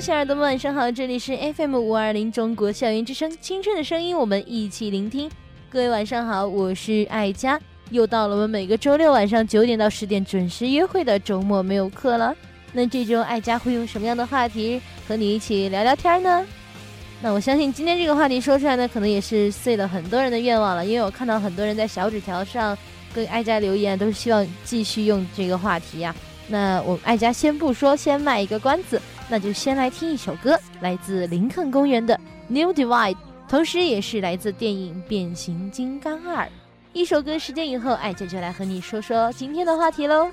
小耳朵们，晚上好！这里是 FM 五二零中国校园之声，青春的声音，我们一起聆听。各位晚上好，我是爱佳，又到了我们每个周六晚上九点到十点准时约会的周末没有课了。那这周爱佳会用什么样的话题和你一起聊聊天呢？那我相信今天这个话题说出来呢，可能也是碎了很多人的愿望了，因为我看到很多人在小纸条上跟爱佳留言，都是希望继续用这个话题呀。那我爱佳先不说，先卖一个关子，那就先来听一首歌，来自林肯公园的《New Divide》。同时，也是来自电影《变形金刚二》一首歌。时间以后，艾姐就来和你说说今天的话题喽。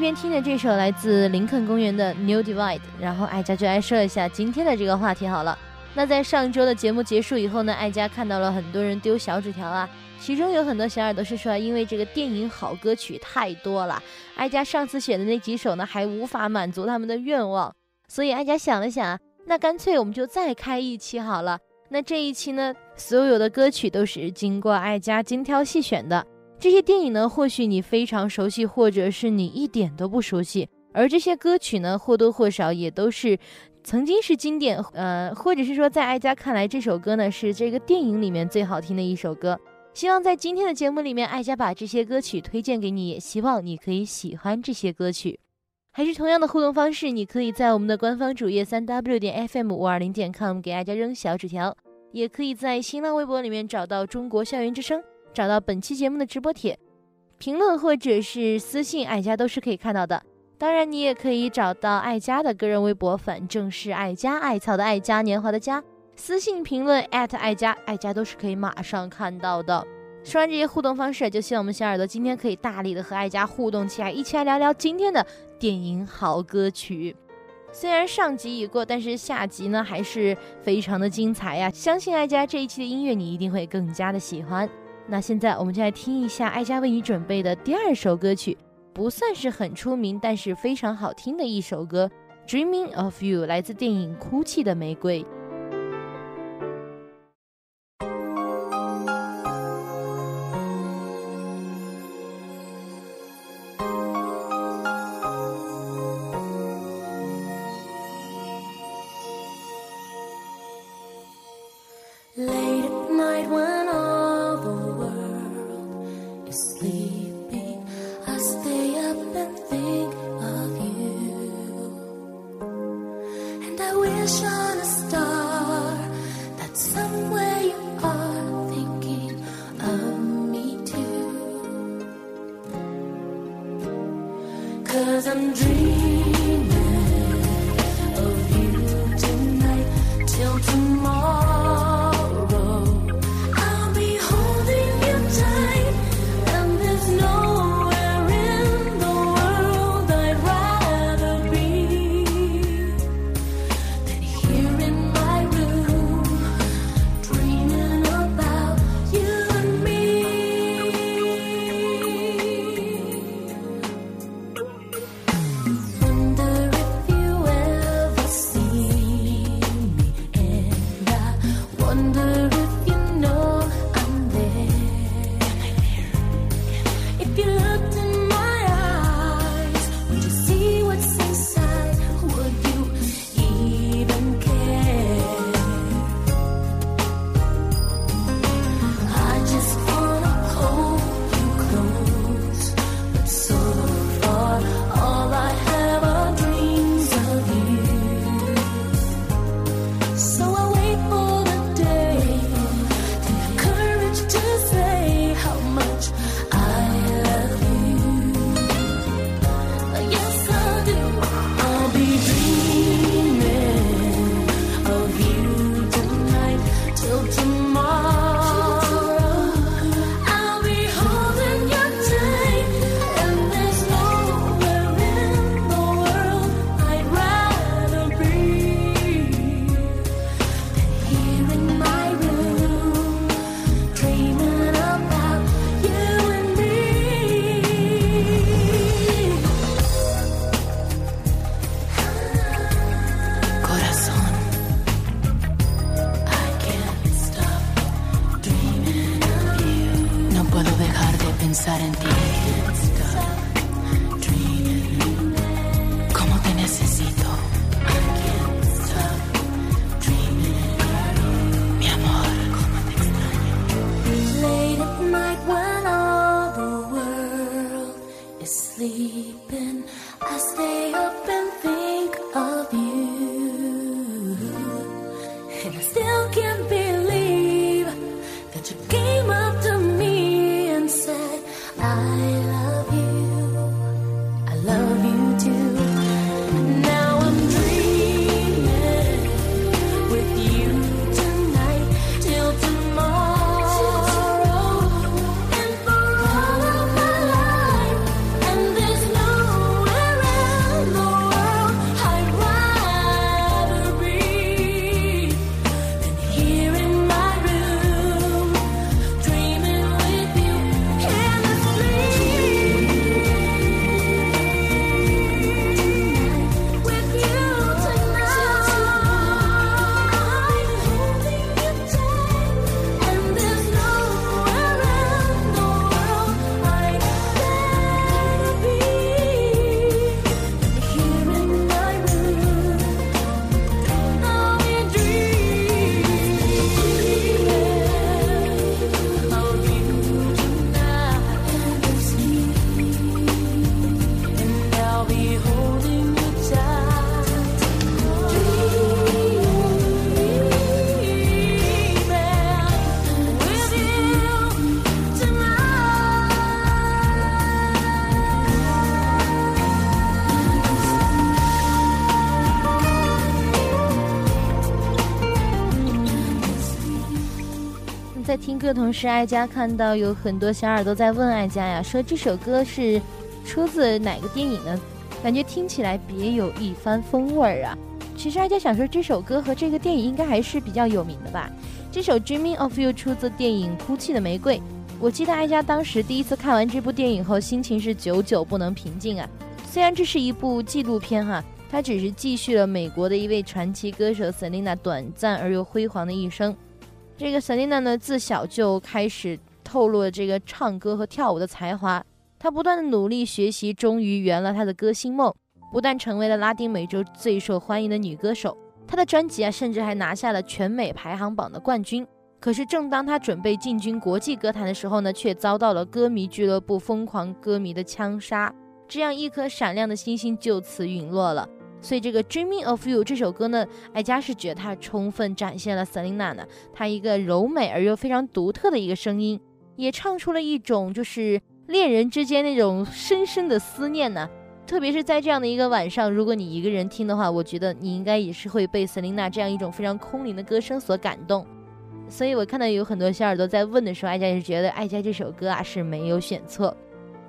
边听着这首来自林肯公园的《New Divide》，然后爱佳就来说一下今天的这个话题好了。那在上周的节目结束以后呢，爱佳看到了很多人丢小纸条啊，其中有很多小耳朵是说，因为这个电影好歌曲太多了，爱佳上次选的那几首呢还无法满足他们的愿望，所以爱佳想了想，那干脆我们就再开一期好了。那这一期呢，所有的歌曲都是经过爱佳精挑细选的。这些电影呢，或许你非常熟悉，或者是你一点都不熟悉。而这些歌曲呢，或多或少也都是曾经是经典，呃，或者是说在爱佳看来，这首歌呢是这个电影里面最好听的一首歌。希望在今天的节目里面，爱佳把这些歌曲推荐给你，也希望你可以喜欢这些歌曲。还是同样的互动方式，你可以在我们的官方主页三 w 点 fm 五二零点 com 给爱佳扔小纸条，也可以在新浪微博里面找到中国校园之声。找到本期节目的直播帖，评论或者是私信，艾佳都是可以看到的。当然，你也可以找到艾佳的个人微博，反正是艾佳艾草的爱家年华的佳，私信评论艾特艾佳，艾佳都是可以马上看到的。说完这些互动方式，就希望我们小耳朵今天可以大力的和艾佳互动起来，一起来聊聊今天的电影好歌曲。虽然上集已过，但是下集呢还是非常的精彩呀！相信艾佳这一期的音乐你一定会更加的喜欢。那现在我们就来听一下艾佳为你准备的第二首歌曲，不算是很出名，但是非常好听的一首歌，《Dreaming of You》，来自电影《哭泣的玫瑰》。听歌同时，哀家看到有很多小耳朵在问哀家呀，说这首歌是出自哪个电影呢？感觉听起来别有一番风味儿啊。其实哀家想说，这首歌和这个电影应该还是比较有名的吧。这首《Dreaming of You》出自电影《哭泣的玫瑰》。我记得哀家当时第一次看完这部电影后，心情是久久不能平静啊。虽然这是一部纪录片哈，它只是继续了美国的一位传奇歌手 Selina 短暂而又辉煌的一生。这个 Selina 呢，自小就开始透露了这个唱歌和跳舞的才华。她不断的努力学习，终于圆了她的歌星梦，不但成为了拉丁美洲最受欢迎的女歌手，她的专辑啊，甚至还拿下了全美排行榜的冠军。可是，正当她准备进军国际歌坛的时候呢，却遭到了歌迷俱乐部疯狂歌迷的枪杀，这样一颗闪亮的星星就此陨落了。所以这个《Dreaming of You》这首歌呢，艾佳是觉得它充分展现了 Selina 呢，她一个柔美而又非常独特的一个声音，也唱出了一种就是恋人之间那种深深的思念呢。特别是在这样的一个晚上，如果你一个人听的话，我觉得你应该也是会被 Selina 这样一种非常空灵的歌声所感动。所以我看到有很多小耳朵在问的时候，艾佳也是觉得艾佳这首歌啊是没有选错。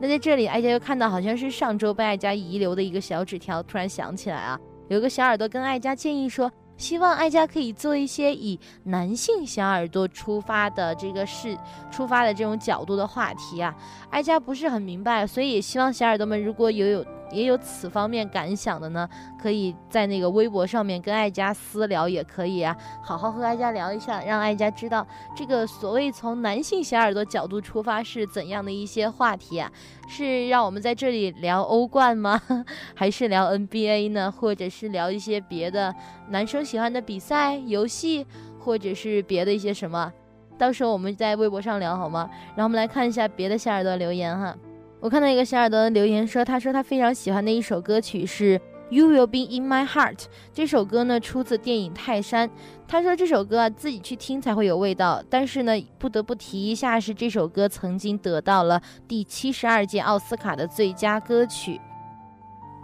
那在这里，哀家又看到好像是上周被哀家遗留的一个小纸条，突然想起来啊，有个小耳朵跟哀家建议说，希望哀家可以做一些以男性小耳朵出发的这个事出发的这种角度的话题啊，哀家不是很明白，所以也希望小耳朵们如果有有。也有此方面感想的呢，可以在那个微博上面跟爱家私聊，也可以啊，好好和爱家聊一下，让爱家知道这个所谓从男性小耳朵角度出发是怎样的一些话题啊？是让我们在这里聊欧冠吗？还是聊 NBA 呢？或者是聊一些别的男生喜欢的比赛、游戏，或者是别的一些什么？到时候我们在微博上聊好吗？然后我们来看一下别的小耳朵留言哈。我看到一个小耳朵的留言说，他说他非常喜欢的一首歌曲是《You Will Be in My Heart》。这首歌呢出自电影《泰山》。他说这首歌啊自己去听才会有味道。但是呢，不得不提一下是这首歌曾经得到了第七十二届奥斯卡的最佳歌曲。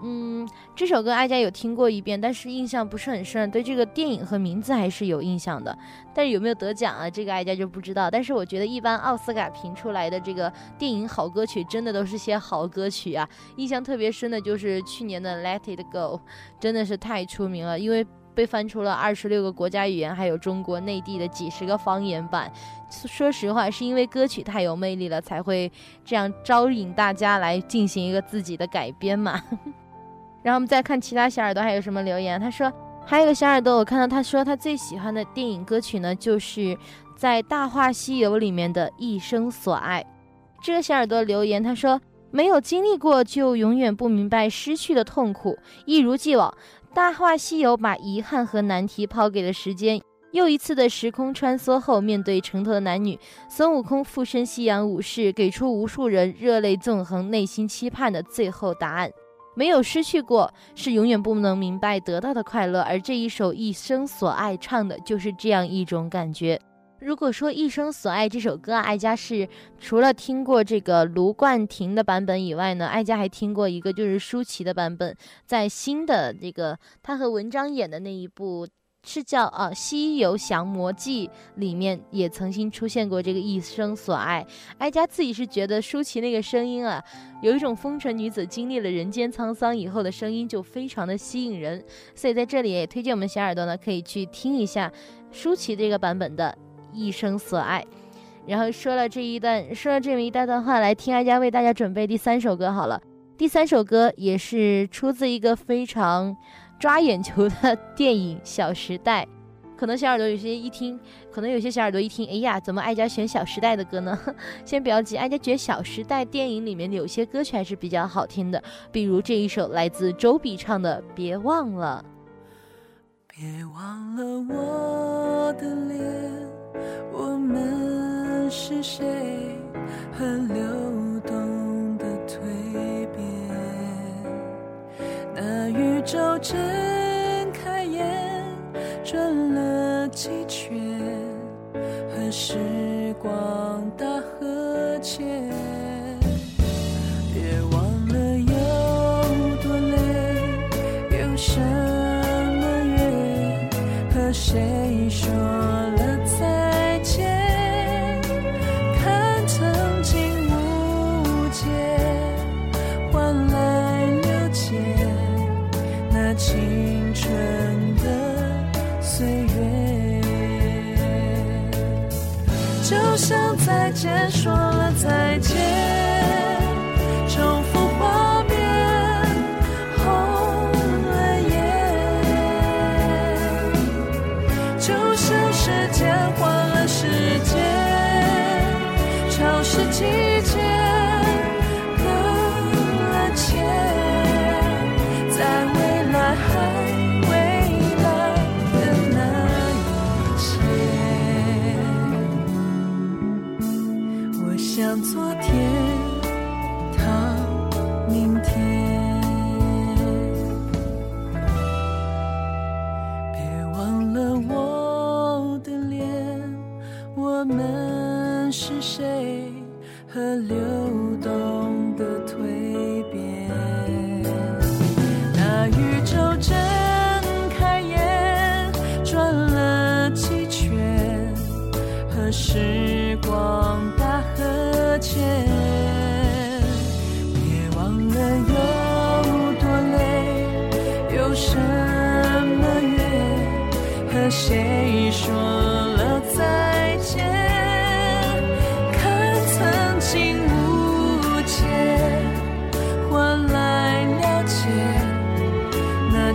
嗯，这首歌哀家有听过一遍，但是印象不是很深。对这个电影和名字还是有印象的，但是有没有得奖啊？这个哀家就不知道。但是我觉得一般奥斯卡评出来的这个电影好歌曲，真的都是些好歌曲啊。印象特别深的就是去年的《Let It Go》，真的是太出名了，因为被翻出了二十六个国家语言，还有中国内地的几十个方言版。说实话，是因为歌曲太有魅力了，才会这样招引大家来进行一个自己的改编嘛。然后我们再看其他小耳朵还有什么留言。他说，还有个小耳朵，我看到他说他最喜欢的电影歌曲呢，就是在《大话西游》里面的一生所爱。这个小耳朵留言，他说没有经历过就永远不明白失去的痛苦，一如既往，《大话西游》把遗憾和难题抛给了时间。又一次的时空穿梭后，面对城头的男女，孙悟空附身西洋武士，给出无数人热泪纵横、内心期盼的最后答案。没有失去过，是永远不能明白得到的快乐。而这一首《一生所爱》唱的就是这样一种感觉。如果说《一生所爱》这首歌，爱家是除了听过这个卢冠廷的版本以外呢，爱家还听过一个就是舒淇的版本，在新的这个他和文章演的那一部。是叫啊《西游降魔记》里面也曾经出现过这个一生所爱。哀家自己是觉得舒淇那个声音啊，有一种风尘女子经历了人间沧桑以后的声音，就非常的吸引人。所以在这里也推荐我们小耳朵呢，可以去听一下舒淇这个版本的《一生所爱》。然后说了这一段，说了这么一大段话，来听哀家为大家准备第三首歌好了。第三首歌也是出自一个非常。抓眼球的电影《小时代》，可能小耳朵有些一听，可能有些小耳朵一听，哎呀，怎么哀家选《小时代》的歌呢？先不要急，哀家觉得《小时代》电影里面有些歌曲还是比较好听的，比如这一首来自周笔畅的《别忘了》。别忘了我的脸，我们是谁？和流动的腿。那宇宙睁开眼，转了几圈，和时光大和解。别忘了有多累，有什么怨，和谁说了再再见说了再见，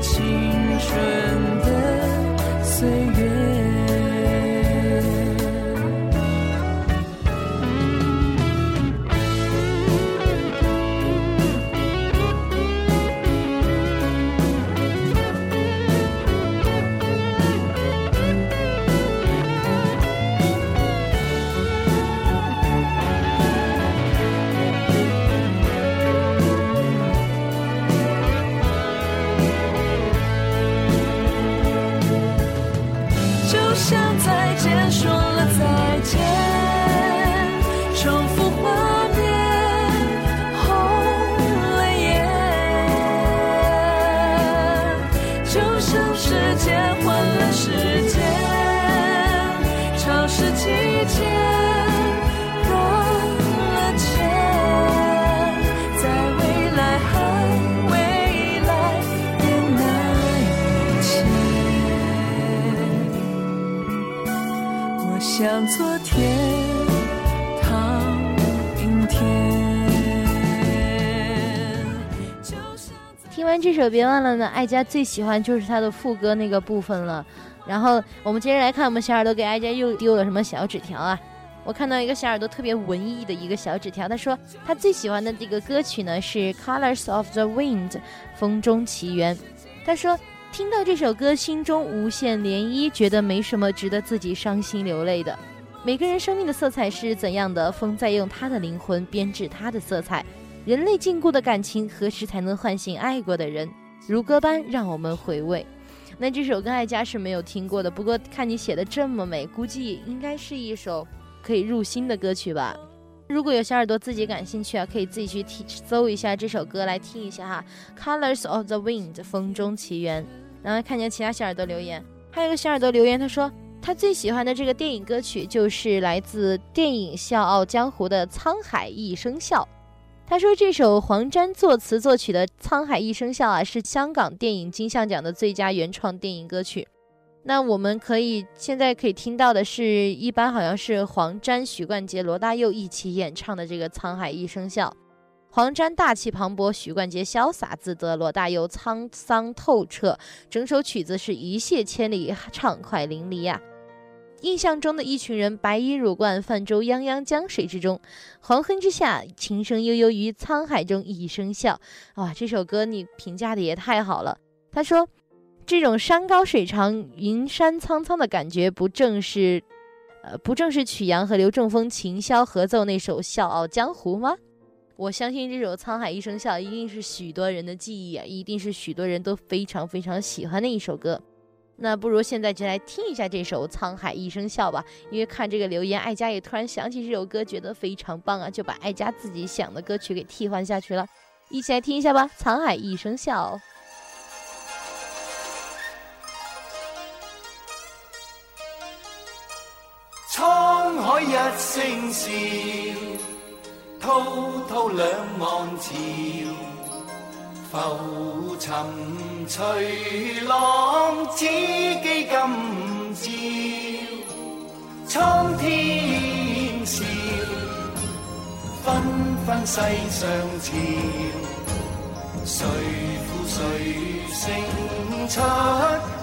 青春的岁月。这首，别忘了呢，爱佳最喜欢就是它的副歌那个部分了。然后我们接着来看，我们小耳朵给爱佳又丢了什么小纸条啊？我看到一个小耳朵特别文艺的一个小纸条，他说他最喜欢的这个歌曲呢是《Colors of the Wind》风中奇缘。他说听到这首歌，心中无限涟漪，觉得没什么值得自己伤心流泪的。每个人生命的色彩是怎样的？风在用他的灵魂编织他的色彩。人类禁锢的感情，何时才能唤醒爱过的人？如歌般让我们回味。那这首歌爱佳是没有听过的，不过看你写的这么美，估计应该是一首可以入心的歌曲吧。如果有小耳朵自己感兴趣啊，可以自己去听搜一下这首歌来听一下哈，《Colors of the Wind》风中奇缘。然后看见其他小耳朵留言，还有个小耳朵留言，他说他最喜欢的这个电影歌曲就是来自电影《笑傲江湖》的《沧海一声笑》。他说这首黄沾作词作曲的《沧海一声笑》啊，是香港电影金像奖的最佳原创电影歌曲。那我们可以现在可以听到的是一般好像是黄沾、许冠杰、罗大佑一起演唱的这个《沧海一声笑》。黄沾大气磅礴，许冠杰潇洒自得，罗大佑沧桑透彻。整首曲子是一泻千里，畅快淋漓呀、印象中的一群人，白衣乳冠，泛舟泱泱江水之中，黄昏之下，琴声悠悠于沧海中一声笑。哇，这首歌你评价的也太好了。他说，这种山高水长、云山苍苍的感觉，不正是，呃，不正是曲阳和刘正风琴箫合奏那首《笑傲江湖》吗？我相信这首《沧海一声笑》一定是许多人的记忆啊，一定是许多人都非常非常喜欢的一首歌。那不如现在就来听一下这首《沧海一声笑》吧，因为看这个留言，爱佳也突然想起这首歌，觉得非常棒啊，就把爱佳自己想的歌曲给替换下去了。一起来听一下吧，《沧海一声笑》。沧海一声笑，滔滔两岸潮。浮沉随浪只记今朝苍天笑纷纷世上潮谁负谁胜出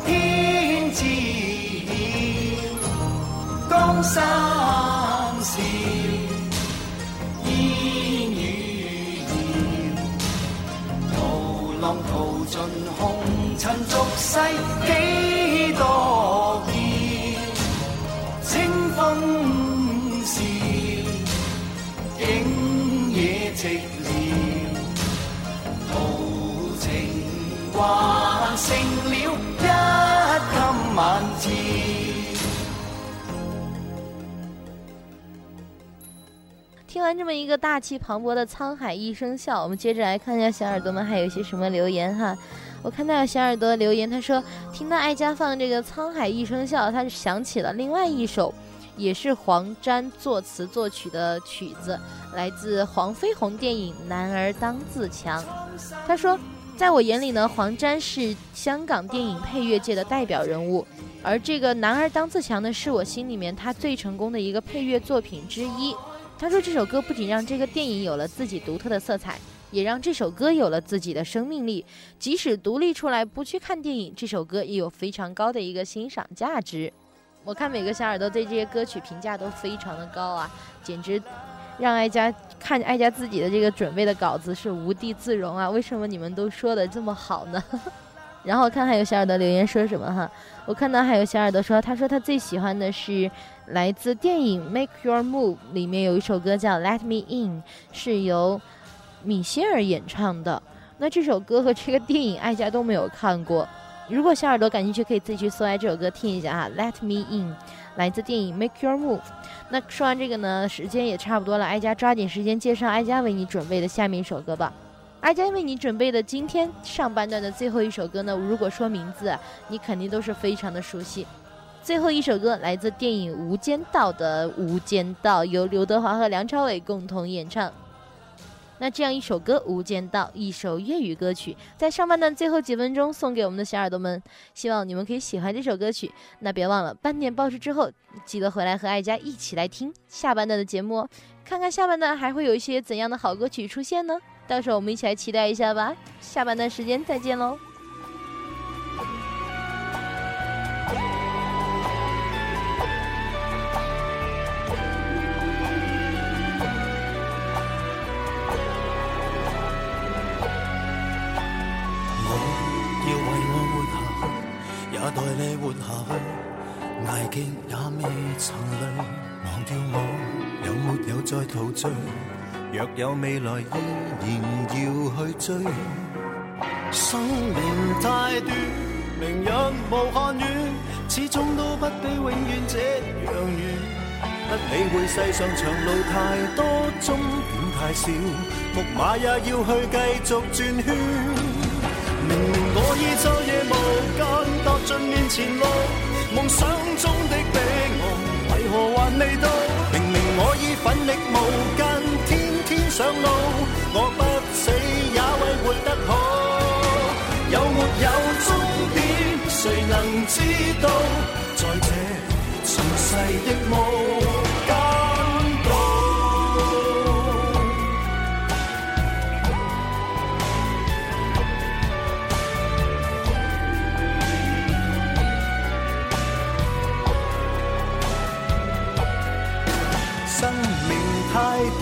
天知晓江山笑浪淘尽红尘俗世几多变，清风笑，景野寂寥，豪情还剩了一襟晚照。听完这么一个大气磅礴的《沧海一声笑》，我们接着来看一下小耳朵们还有一些什么留言哈。我看到小耳朵留言，他说听到爱家放这个《沧海一声笑》，他就想起了另外一首，也是黄沾作词作曲的曲子，来自黄飞鸿电影《男儿当自强》。他说，在我眼里呢，黄沾是香港电影配乐界的代表人物，而这个《男儿当自强》呢，是我心里面他最成功的一个配乐作品之一。他说这首歌不仅让这个电影有了自己独特的色彩，也让这首歌有了自己的生命力。即使独立出来不去看电影，这首歌也有非常高的一个欣赏价值。我看每个小耳朵对这些歌曲评价都非常的高啊，简直让哀家看哀家自己的这个准备的稿子是无地自容啊！为什么你们都说的这么好呢？然后看还有小耳朵留言说什么哈，我看到还有小耳朵说，他说他最喜欢的是来自电影《Make Your Move》里面有一首歌叫《Let Me In》，是由米歇尔演唱的。那这首歌和这个电影爱家都没有看过，如果小耳朵感兴趣，可以自己去搜来这首歌听一下哈，《Let Me In》来自电影《Make Your Move》。那说完这个呢，时间也差不多了，哀家抓紧时间介绍哀家为你准备的下面一首歌吧。哀家为你准备的今天上半段的最后一首歌呢，如果说名字，你肯定都是非常的熟悉。最后一首歌来自电影《无间道》的《无间道》，由刘德华和梁朝伟共同演唱。那这样一首歌《无间道》，一首粤语歌曲，在上半段最后几分钟送给我们的小耳朵们，希望你们可以喜欢这首歌曲。那别忘了半点报时之后，记得回来和爱家一起来听下半段的节目哦，看看下半段还会有一些怎样的好歌曲出现呢？到时候我们一起来期待一下吧。下半段时间再见喽。我要為我活下，也代你活下去。捱極也未曾累，忘掉我有沒有再陶醉？若有未來，依然要去追。生命太短，明日無限遠，始終都不比永遠這樣遠。不理会世上長路太多，終點太少，木馬也要去繼續轉圈。明明我已昼夜無間踏盡面前路，夢想中的彼岸為何還未到？明明我已奮力無間，天天上路，我不死也为活得好。有没有终点，谁能知道？在這塵世的無間道。生命太短，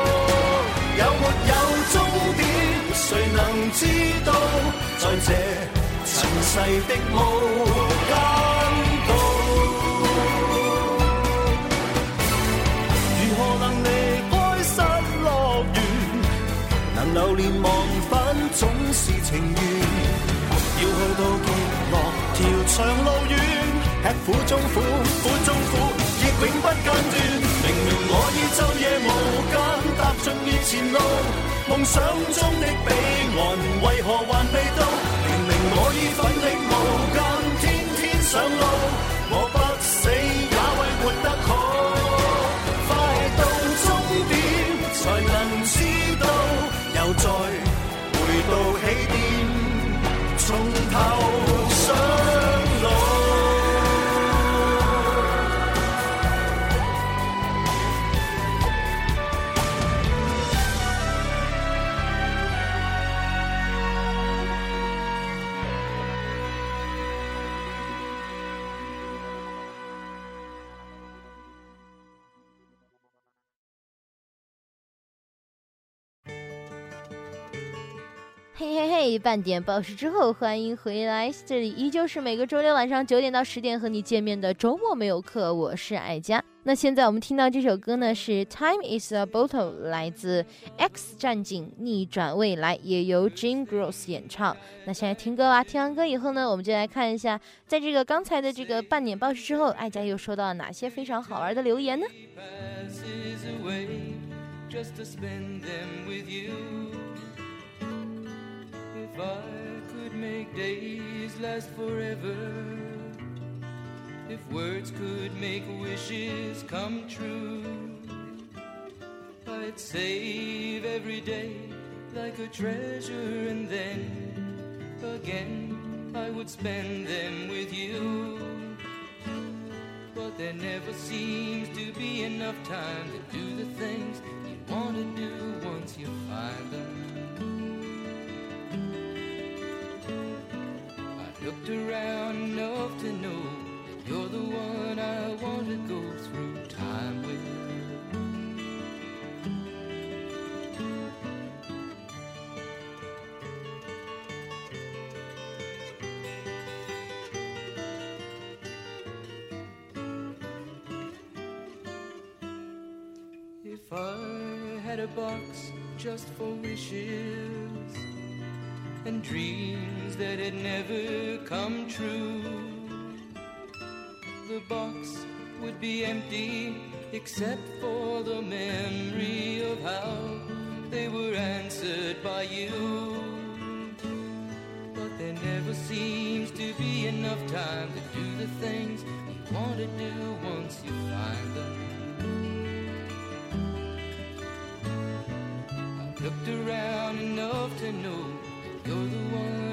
知道？在這塵世的無間道，如何能離開失樂園？能流連忘返總是情愿。要去到極樂條長路遠，吃苦中苦，苦中苦，亦永不間斷。明明我已昼夜無間踏尽面前路，梦想中的彼岸，为何还未到？明明我已奋力无间，天天上路，我半点报时之后，欢迎回来，这里依旧是每个周六晚上九点到十点和你见面的周末没有课，我是爱佳。那现在我们听到这首歌呢，是《Time Is a Bottle》，来自《X 战警：逆转未来》，也由 Jim Gross 演唱。那现在听歌吧，听完歌以后呢，我们就来看一下，在这个刚才的这个半点报时之后，爱佳又收到了哪些非常好玩的留言呢 I could make days last forever, if words could make wishes come true, I'd save every day like a treasure and then again I would spend them with you. But there never seems to be enough time to do the things you want to do once you find them. Looked around enough to know you're the one I want to go through time with. If I had a box just for wishes and dreams that had never come true. The box would be empty except for the memory of how they were answered by you. But there never seems to be enough time to do the things you want to do once you find them. I've looked around enough to know you're the one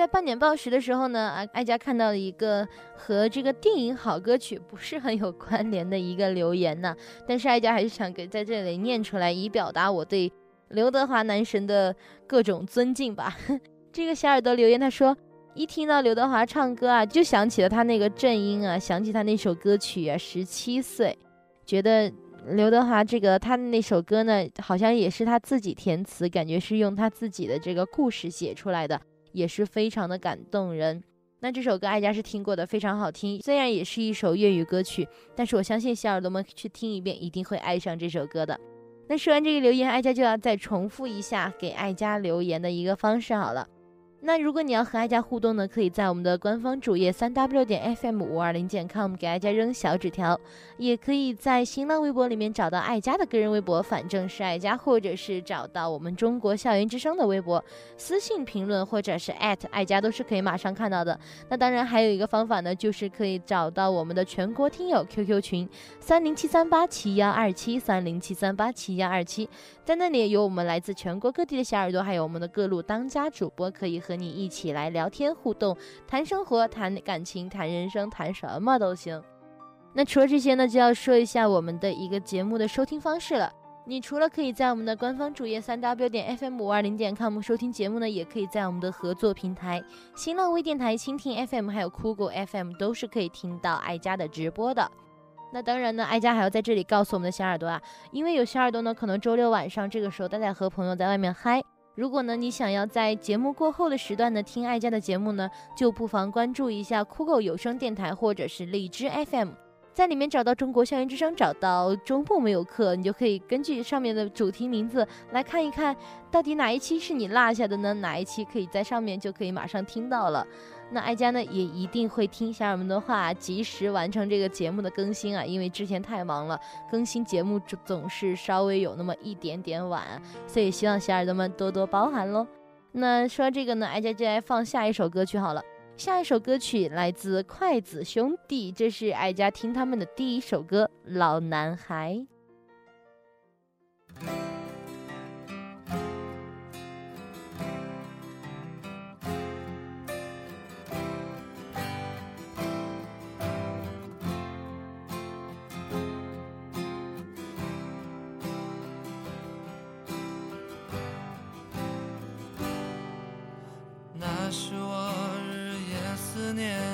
在半点报时的时候呢，啊，艾佳看到了一个和这个电影好歌曲不是很有关联的一个留言呢，但是艾佳还是想给在这里念出来，以表达我对刘德华男神的各种尊敬吧。这个小耳朵留言他说，一听到刘德华唱歌啊，就想起了他那个正音啊，想起他那首歌曲啊，十七岁，觉得刘德华这个他那首歌呢，好像也是他自己填词，感觉是用他自己的这个故事写出来的。也是非常的感动人。那这首歌艾佳是听过的，非常好听。虽然也是一首粤语歌曲，但是我相信小耳朵们去听一遍，一定会爱上这首歌的。那说完这个留言，艾佳就要再重复一下给艾佳留言的一个方式好了。那如果你要和艾佳互动呢，可以在我们的官方主页三 w 点 fm 五二零点 com 给艾佳扔小纸条，也可以在新浪微博里面找到艾佳的个人微博，反正是艾佳，或者是找到我们中国校园之声的微博私信评论，或者是艾特艾佳都是可以马上看到的。那当然还有一个方法呢，就是可以找到我们的全国听友 QQ 群三零七三八七幺二七三零七三八七幺二七，在那里有我们来自全国各地的小耳朵，还有我们的各路当家主播可以和。你一起来聊天互动，谈生活、谈感情、谈人生，谈什么都行。那除了这些呢，就要说一下我们的一个节目的收听方式了。你除了可以在我们的官方主页三 w 点 fm 五二零点 com 收听节目呢，也可以在我们的合作平台新浪微电台、蜻蜓 FM 还有酷狗 FM 都是可以听到爱家的直播的。那当然呢，爱家还要在这里告诉我们的小耳朵啊，因为有小耳朵呢，可能周六晚上这个时候都在和朋友在外面嗨。如果呢，你想要在节目过后的时段呢听爱家的节目呢，就不妨关注一下酷狗有声电台或者是荔枝 FM。在里面找到中国校园之声，找到中部没有课，你就可以根据上面的主题名字来看一看，到底哪一期是你落下的呢？哪一期可以在上面就可以马上听到了。那哀家呢也一定会听小耳朵们的话，及时完成这个节目的更新啊，因为之前太忙了，更新节目总是稍微有那么一点点晚，所以希望小耳朵们多多包涵喽。那说这个呢，哀家就来放下一首歌曲好了。下一首歌曲来自筷子兄弟，这是哀家听他们的第一首歌《老男孩》。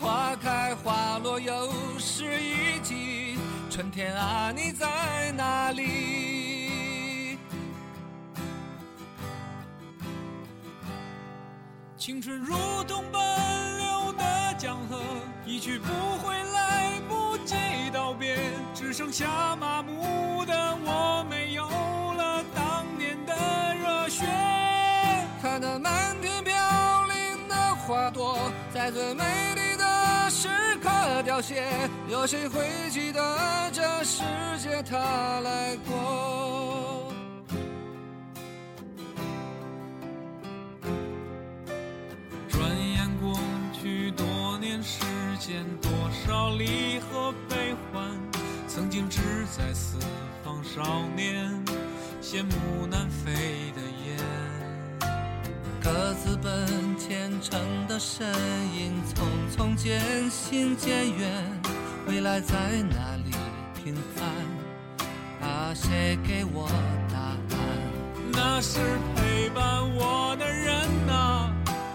花开花落又是一季，春天啊，你在哪里？青春如同奔流的江河，一去不回，来不及道别，只剩下麻木的我，没有了当年的热血。看那满天飘零的花朵，在最美丽。时刻凋谢，有谁会记得这世界他来过？转眼过去多年时间，多少离合悲欢，曾经志在四方少年，羡慕南飞的雁。各自奔前程的身影，匆匆渐行渐远，未来在哪里平凡？啊，谁给我答案？那是陪伴我的人啊，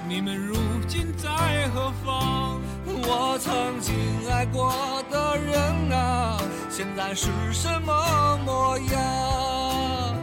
你们如今在何方？我曾经爱过的人啊，现在是什么模样？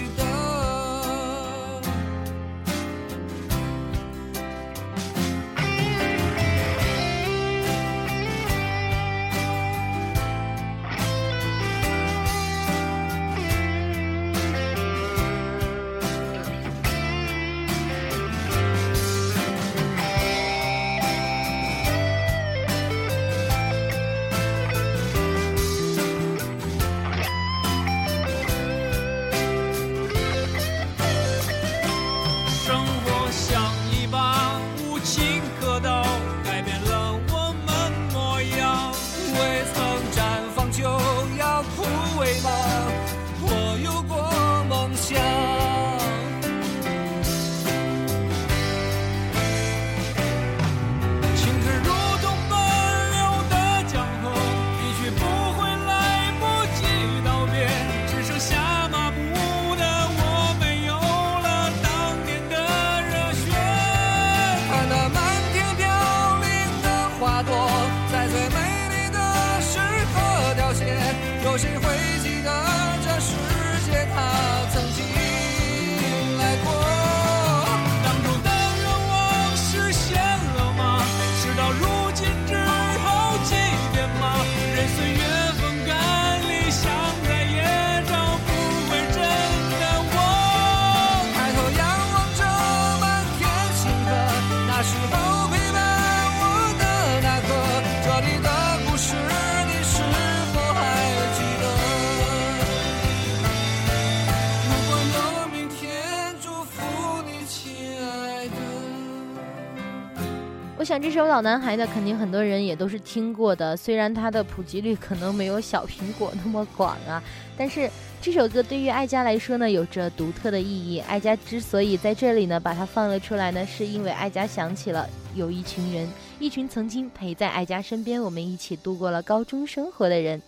想这首《老男孩》呢，肯定很多人也都是听过的，虽然它的普及率可能没有《小苹果》那么广啊，但是这首歌对于艾佳来说呢，有着独特的意义。艾佳之所以在这里呢把它放了出来呢，是因为艾佳想起了有一群人，一群曾经陪在艾佳身边，我们一起度过了高中生活的人。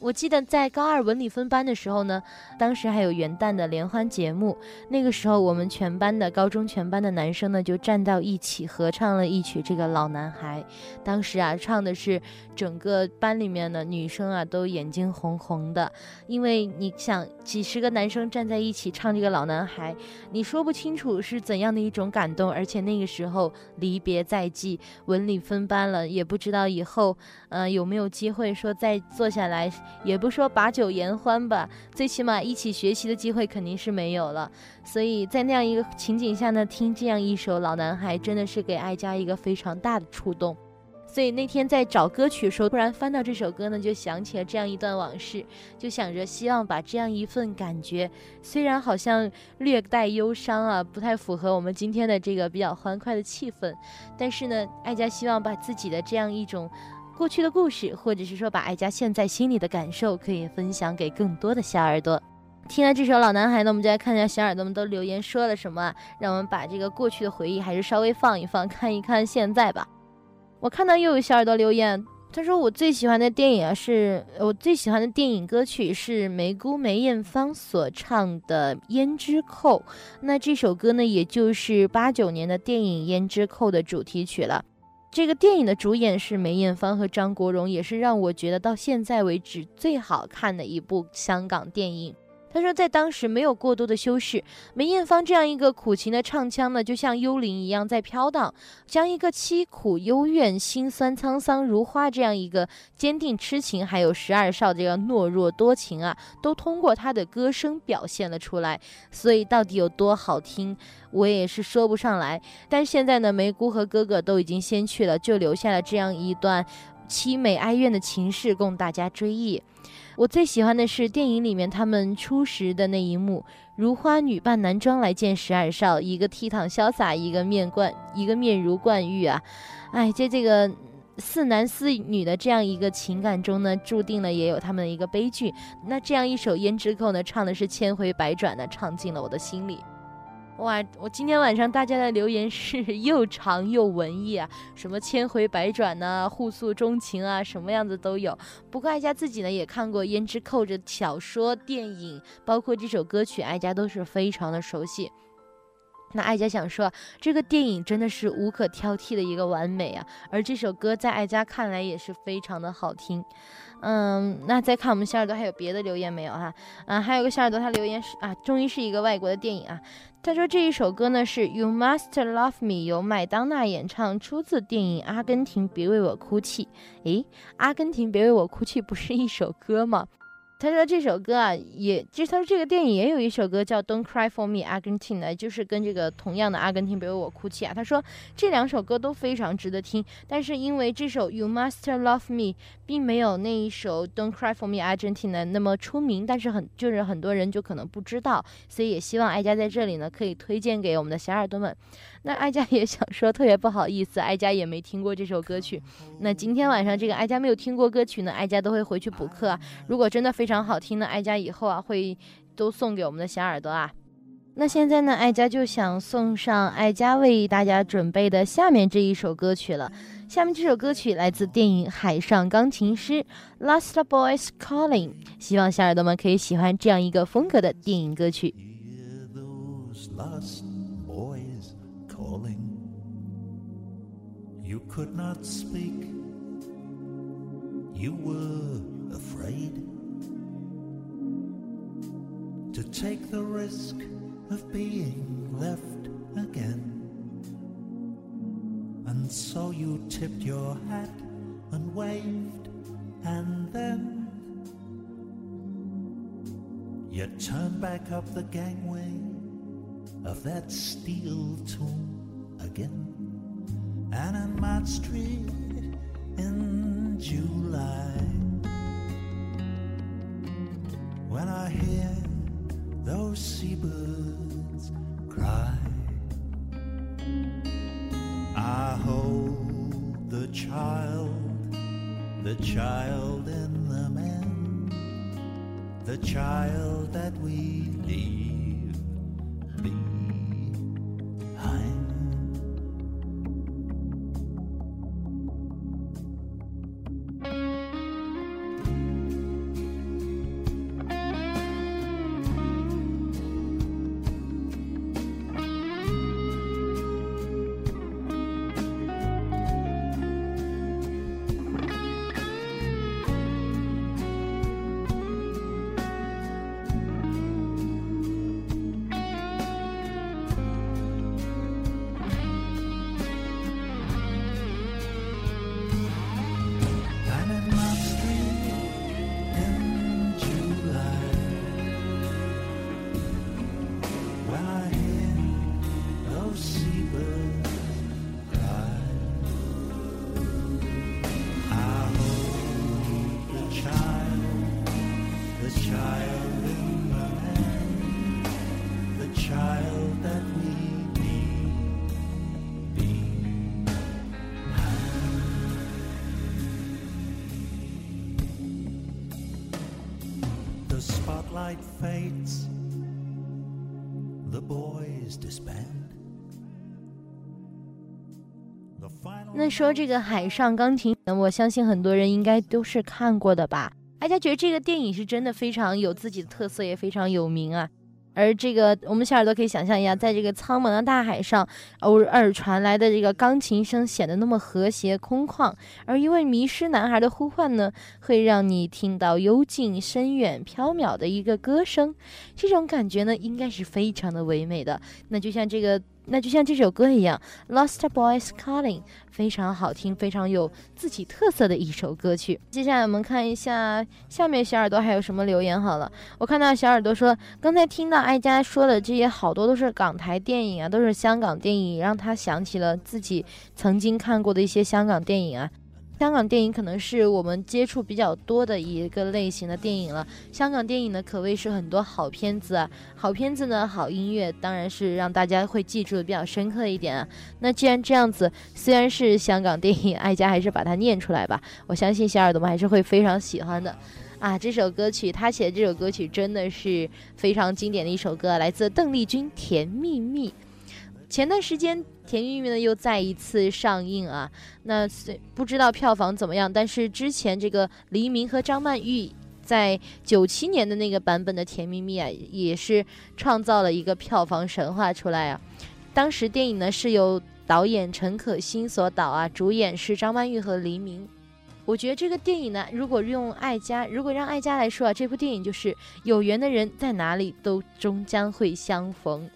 我记得在高二文理分班的时候呢，当时还有元旦的联欢节目。那个时候，我们全班的高中全班的男生呢，就站到一起合唱了一曲这个《老男孩》。当时啊，唱的是整个班里面的女生啊都眼睛红红的，因为你想几十个男生站在一起唱这个《老男孩》，你说不清楚是怎样的一种感动。而且那个时候离别在即，文理分班了，也不知道以后，呃，有没有机会说再坐下来。也不说把酒言欢吧，最起码一起学习的机会肯定是没有了。所以在那样一个情景下呢，听这样一首《老男孩》，真的是给爱佳一个非常大的触动。所以那天在找歌曲的时候，突然翻到这首歌呢，就想起了这样一段往事，就想着希望把这样一份感觉，虽然好像略带忧伤啊，不太符合我们今天的这个比较欢快的气氛，但是呢，爱佳希望把自己的这样一种。过去的故事，或者是说把爱家现在心里的感受，可以分享给更多的小耳朵。听了这首《老男孩》呢，我们就来看一下小耳朵们都留言说了什么。让我们把这个过去的回忆还是稍微放一放，看一看现在吧。我看到又有小耳朵留言，他说我最喜欢的电影啊，是我最喜欢的电影歌曲是梅姑梅艳芳所唱的《胭脂扣》。那这首歌呢，也就是八九年的电影《胭脂扣》的主题曲了。这个电影的主演是梅艳芳和张国荣，也是让我觉得到现在为止最好看的一部香港电影。他说，在当时没有过多的修饰，梅艳芳这样一个苦情的唱腔呢，就像幽灵一样在飘荡，将一个凄苦幽怨、心酸沧桑如花这样一个坚定痴情，还有十二少这个懦弱多情啊，都通过他的歌声表现了出来。所以到底有多好听，我也是说不上来。但现在呢，梅姑和哥哥都已经先去了，就留下了这样一段凄美哀怨的情事供大家追忆。我最喜欢的是电影里面他们初识的那一幕，如花女扮男装来见十二少，一个倜傥潇洒，一个面冠，一个面如冠玉啊，哎，在这个四男四女的这样一个情感中呢，注定了也有他们的一个悲剧。那这样一首《胭脂扣》呢，唱的是千回百转的，唱进了我的心里。哇，我今天晚上大家的留言是又长又文艺啊，什么千回百转呐，互诉衷情啊，什么样子都有。不过爱家自己呢也看过《胭脂扣》的小说、电影，包括这首歌曲，爱家都是非常的熟悉。那爱家想说，这个电影真的是无可挑剔的一个完美啊，而这首歌在爱家看来也是非常的好听。嗯，那再看我们小耳朵还有别的留言没有哈？啊，还有个小耳朵他留言是啊，终于是一个外国的电影啊。他说这一首歌呢是《You Must Love Me》，由麦当娜演唱，出自电影《阿根廷别为我哭泣》。诶，阿根廷别为我哭泣不是一首歌吗？他说这首歌啊，也其实他说这个电影也有一首歌叫《Don't Cry for Me, Argentina》，就是跟这个同样的阿根廷别为我哭泣啊。他说这两首歌都非常值得听，但是因为这首《You Must Love Me》并没有那一首《Don't Cry for Me, Argentina》那么出名，但是很就是很多人就可能不知道，所以也希望哀家在这里呢可以推荐给我们的小耳朵们。那哀家也想说，特别不好意思，哀家也没听过这首歌曲。那今天晚上这个哀家没有听过歌曲呢，哀家都会回去补课。如果真的非常好听呢，哀家以后啊会都送给我们的小耳朵啊。那现在呢，艾佳就想送上艾佳为大家准备的下面这一首歌曲了。下面这首歌曲来自电影《海上钢琴师》，Last Boys Calling。希望小耳朵们可以喜欢这样一个风格的电影歌曲。You could not speak, you were afraid to take the risk of being left again. And so you tipped your hat and waved, and then you turned back up the gangway of that steel tomb again. And in Mott Street in July. When I hear those seabirds cry, I hold the child, the child in the man, the child that we leave 说这个海上钢琴，我相信很多人应该都是看过的吧？大家觉得这个电影是真的非常有自己的特色，也非常有名啊。而这个，我们小耳朵可以想象一下，在这个苍茫的大海上，偶尔传来的这个钢琴声显得那么和谐空旷，而一位迷失男孩的呼唤呢，会让你听到幽静、深远、飘渺的一个歌声。这种感觉呢，应该是非常的唯美的。那就像这个，那就像这首歌一样，《Lost Boys Calling》，非常好听，非常有自己特色的一首歌曲。接下来我们看一下下面小耳朵还有什么留言。好了，我看到小耳朵说，刚才听到哀家说的这些好多都是港台电影啊，都是香港电影，让他想起了自己曾经看过的一些香港电影啊。香港电影可能是我们接触比较多的一个类型的电影了。香港电影呢，可谓是很多好片子啊，好片子呢，好音乐，当然是让大家会记住的比较深刻一点啊。那既然这样子，虽然是香港电影，爱家还是把它念出来吧。我相信小耳朵们还是会非常喜欢的啊。这首歌曲，他写的这首歌曲真的是非常经典的一首歌，来自邓丽君《甜蜜蜜》。前段时间，《甜蜜蜜》呢又再一次上映啊。那虽不知道票房怎么样，但是之前这个黎明和张曼玉在九七年的那个版本的《甜蜜蜜》啊，也是创造了一个票房神话出来啊。当时电影呢是由导演陈可辛所导啊，主演是张曼玉和黎明。我觉得这个电影呢，如果用爱家，如果让爱家来说啊，这部电影就是有缘的人在哪里都终将会相逢。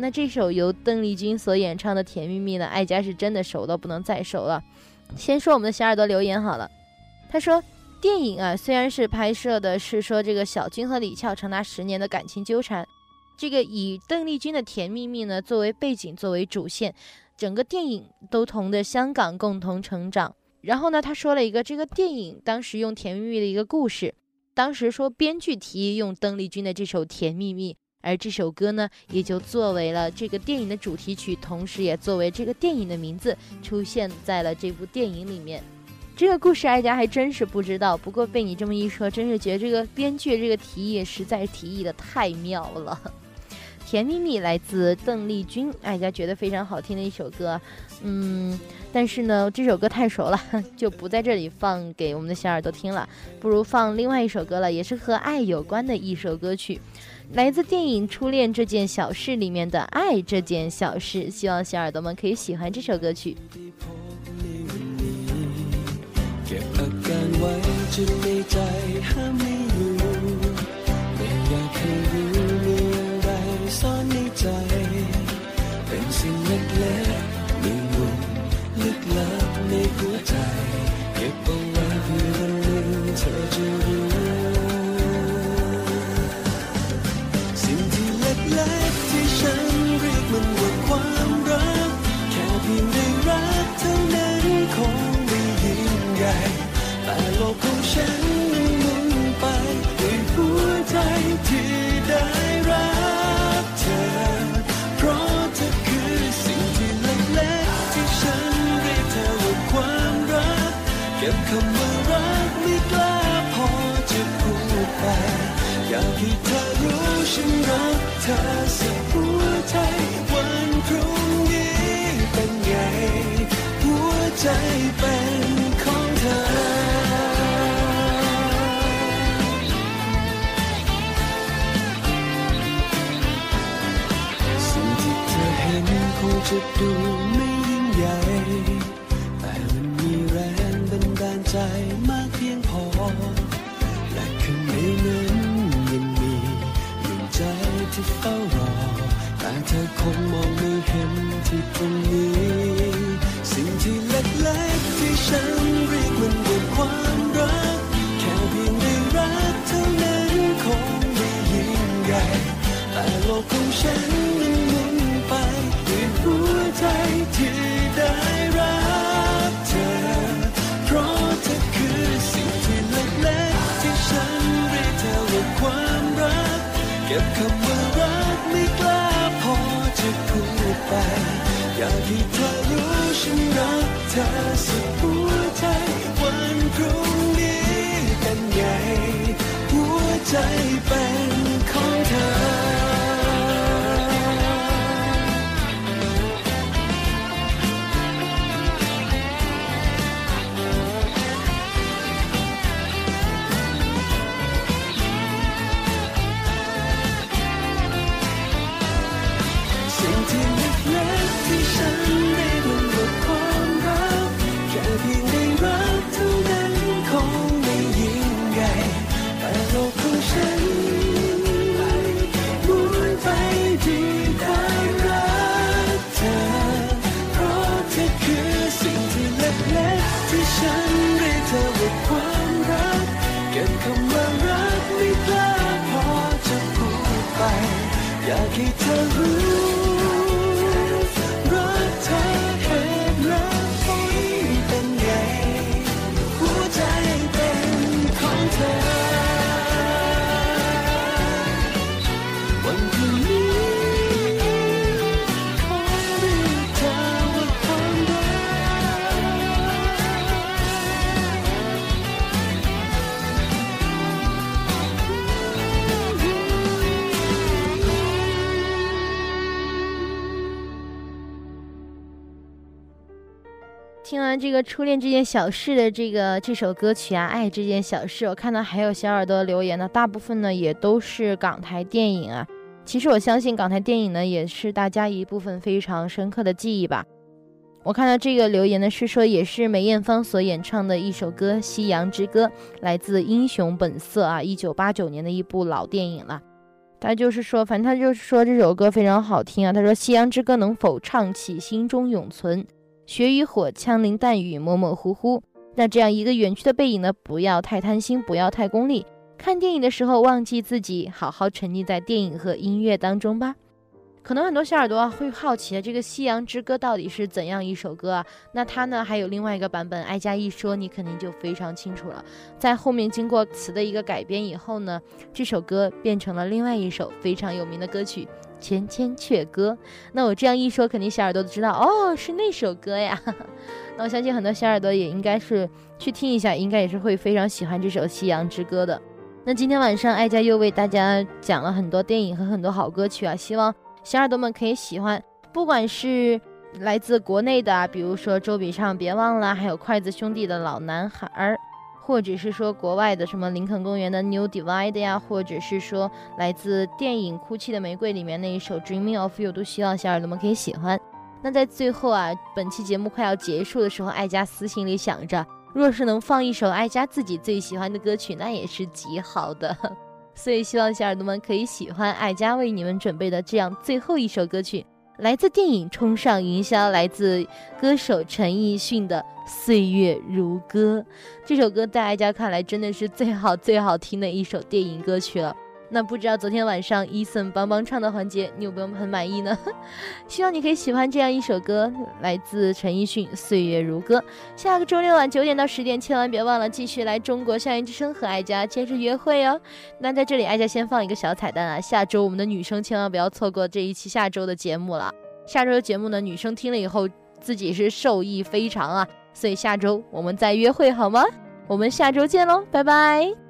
那这首由邓丽君所演唱的《甜蜜蜜》呢，爱家是真的熟到不能再熟了。先说我们的小耳朵留言好了，他说电影啊虽然是拍摄的是说这个小军和李翘长达十年的感情纠缠，这个以邓丽君的《甜蜜蜜》呢作为背景作为主线，整个电影都同的香港共同成长。然后呢，他说了一个这个电影当时用《甜蜜蜜》的一个故事，当时说编剧提议用邓丽君的这首《甜蜜蜜》。而这首歌呢，也就作为了这个电影的主题曲，同时也作为这个电影的名字，出现在了这部电影里面。这个故事，哀家还真是不知道。不过被你这么一说，真是觉得这个编剧这个提议实在是提议的太妙了。《甜蜜蜜》来自邓丽君，哀家觉得非常好听的一首歌。嗯，但是呢，这首歌太熟了，就不在这里放给我们的小耳朵听了，不如放另外一首歌了，也是和爱有关的一首歌曲。来自电影《初恋这件小事》里面的《爱这件小事》，希望小耳朵们可以喜欢这首歌曲。เก็บอาการไว้จนในใจ ของฉันมุ่งไปด้วยหัวใจที่ได้รักเธอ เพราะเธอคือสิ่งที่เล็กๆที่ฉันเรียกเธอว่าความรัก เก็บคำว่ารักไม่กล้าพอจะพูดไป อยากให้เธอรู้ฉันรักเธอสุดหัวใจ จะดูไม่ยิ่งใหญ่ แต่มันมีแรงบันดาลใจมากเพียงพอ และข้างในนั้นยังมีดวงใจที่เฝ้ารอ แต่เธอคงมองไม่เห็นที่ตรงนี้ สิ่งที่เล็กๆที่ฉันเรียกมันว่าความรัก แค่เพียงได้รักเท่านั้นคงไม่ยิ่งใหญ่ แต่โลกของฉัน ไป อยากให้เธอรู้ฉันรักเธอสุดหัวใจ วันพรุ่งนี้เป็นไง หัวใจเป็น อยากให้เธอรู้ 完这个初恋这件小事的这个这首歌曲啊，爱这件小事，我看到还有小耳朵留言呢，大部分呢也都是港台电影啊。其实我相信港台电影呢也是大家一部分非常深刻的记忆吧。我看到这个留言呢是说也是梅艳芳所演唱的一首歌《夕阳之歌》，来自《英雄本色》啊，一九八九年的一部老电影了。他就是说，反正他就是说这首歌非常好听啊。他说《夕阳之歌》能否唱起心中永存？雪与火，枪林弹雨，模模糊糊。那这样一个远去的背影呢？不要太贪心，不要太功利。看电影的时候，忘记自己，好好沉浸在电影和音乐当中吧。可能很多小耳朵会好奇啊，这个《夕阳之歌》到底是怎样一首歌啊？那它呢还有另外一个版本，哀家一说，你肯定就非常清楚了。在后面经过词的一个改编以后呢，这首歌变成了另外一首非常有名的歌曲。《千千阙歌》，那我这样一说，肯定小耳朵都知道哦，是那首歌呀。那我相信很多小耳朵也应该是去听一下，应该也是会非常喜欢这首《夕阳之歌》的。那今天晚上，哀家又为大家讲了很多电影和很多好歌曲啊，希望小耳朵们可以喜欢，不管是来自国内的，比如说周笔畅《别忘了》，还有筷子兄弟的《老男孩》。或者是说国外的什么林肯公园的 New Divide 呀，或者是说来自电影《哭泣的玫瑰》里面那一首 Dreaming of You，都希望小耳朵们可以喜欢。那在最后啊，本期节目快要结束的时候，爱佳私心里想着，若是能放一首爱佳自己最喜欢的歌曲，那也是极好的。所以希望小耳朵们可以喜欢爱佳为你们准备的这样最后一首歌曲。来自电影《冲上云霄》，来自歌手陈奕迅的《岁月如歌》。这首歌在大家看来真的是最好最好听的一首电影歌曲了。那不知道昨天晚上伊森帮帮唱的环节，你有没有很满意呢？希望你可以喜欢这样一首歌，来自陈奕迅《岁月如歌》。下个周六晚九点到十点，千万别忘了继续来中国校园之声和爱家接着约会哦。那在这里，爱家先放一个小彩蛋啊，下周我们的女生千万不要错过这一期下周的节目了。下周的节目呢，女生听了以后自己是受益非常啊。所以下周我们再约会好吗？我们下周见喽，拜拜。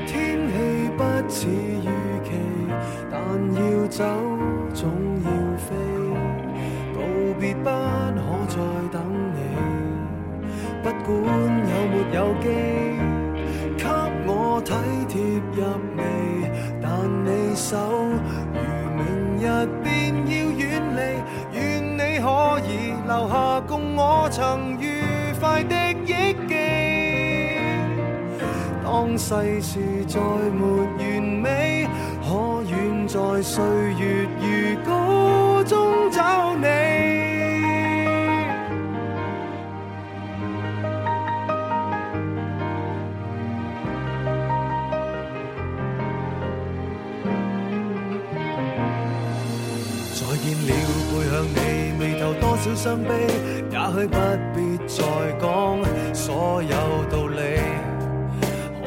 似预期，但要走总要飞，告别不可再等你，不管有没有机，给我体贴入微，但你手如明日便要远离，愿你可以留下共我曾愉快的当世事再没完美，可远在岁月如歌中找你。再见了，背向你，眉頭多少伤悲，也许不必再讲所有道理。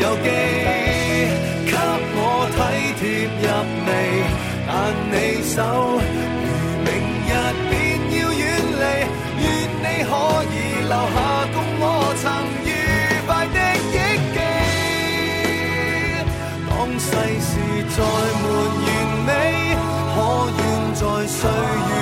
有记，给我体贴入微，但你手如明日便要远离，愿你可以留下共我曾愉快的忆记。当世事再没完美，可愿在岁月